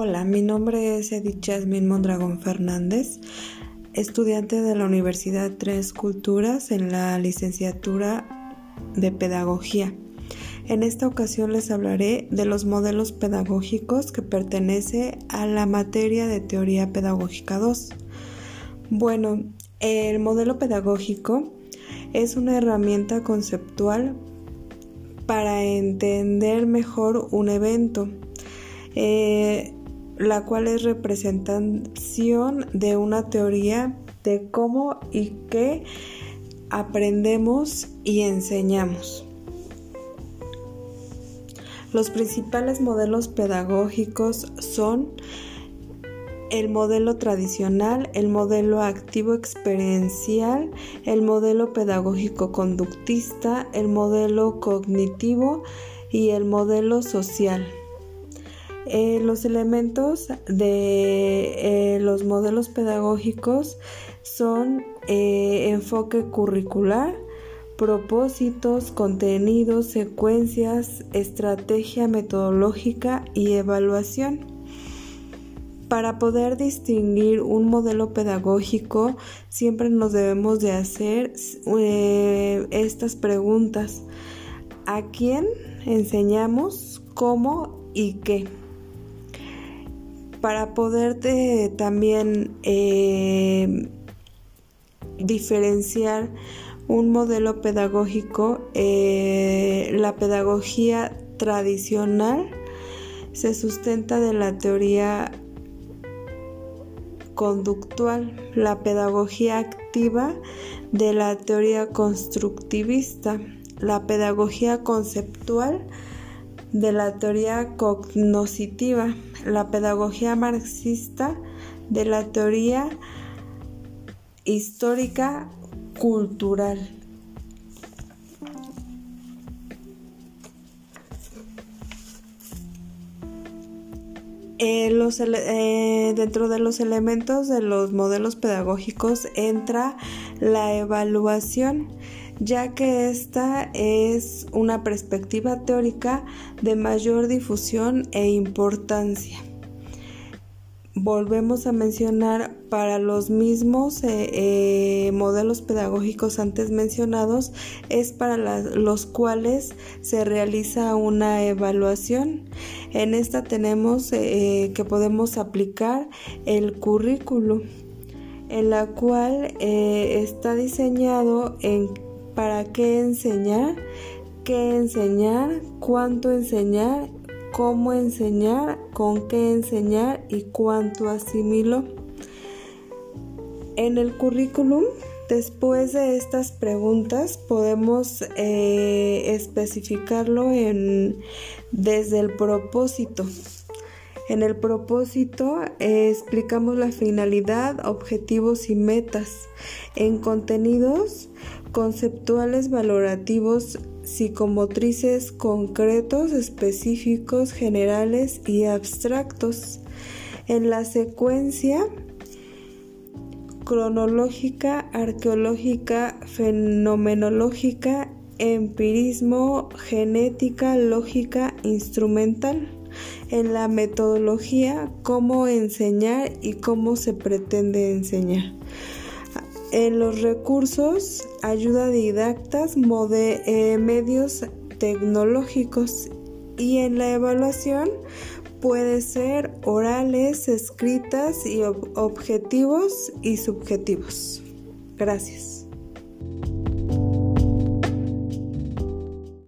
Hola, mi nombre es Edith Jasmine Mondragón Fernández, estudiante de la Universidad Tres Culturas en la licenciatura de Pedagogía. En esta ocasión les hablaré de los modelos pedagógicos que pertenece a la materia de Teoría Pedagógica 2. Bueno, el modelo pedagógico es una herramienta conceptual para entender mejor un evento. Eh, la cual es representación de una teoría de cómo y qué aprendemos y enseñamos. Los principales modelos pedagógicos son el modelo tradicional, el modelo activo experiencial, el modelo pedagógico conductista, el modelo cognitivo y el modelo social. Eh, los elementos de eh, los modelos pedagógicos son eh, enfoque curricular, propósitos, contenidos, secuencias, estrategia metodológica y evaluación. Para poder distinguir un modelo pedagógico siempre nos debemos de hacer estas preguntas. ¿A quién enseñamos? ¿Cómo y qué? Para poderte también eh, diferenciar un modelo pedagógico, eh, la pedagogía tradicional se sustenta de la teoría conductual, la pedagogía activa de la teoría constructivista, la pedagogía conceptual de la teoría cognoscitiva, la pedagogía marxista de la teoría histórica cultural. Eh, eh, dentro de los elementos de los modelos pedagógicos entra la evaluación ya que esta es una perspectiva teórica de mayor difusión e importancia. Volvemos a mencionar para los mismos eh, modelos pedagógicos antes mencionados es para los cuales se realiza una evaluación. En esta tenemos eh, que podemos aplicar el currículo en la cual está diseñado en para qué enseñar, qué enseñar, cuánto enseñar, cómo enseñar, con qué enseñar y cuánto asimilo. En el currículum, después de estas preguntas, podemos eh, especificarlo en, desde el propósito. En el propósito eh, explicamos la finalidad, objetivos y metas. En contenidos conceptuales valorativos psicomotrices concretos, específicos, generales y abstractos. En la secuencia cronológica, arqueológica, fenomenológica, empirismo, genética, lógica, instrumental en la metodología, cómo enseñar y cómo se pretende enseñar. En los recursos, ayuda didactas, eh, medios tecnológicos y en la evaluación puede ser orales, escritas y objetivos y subjetivos. Gracias.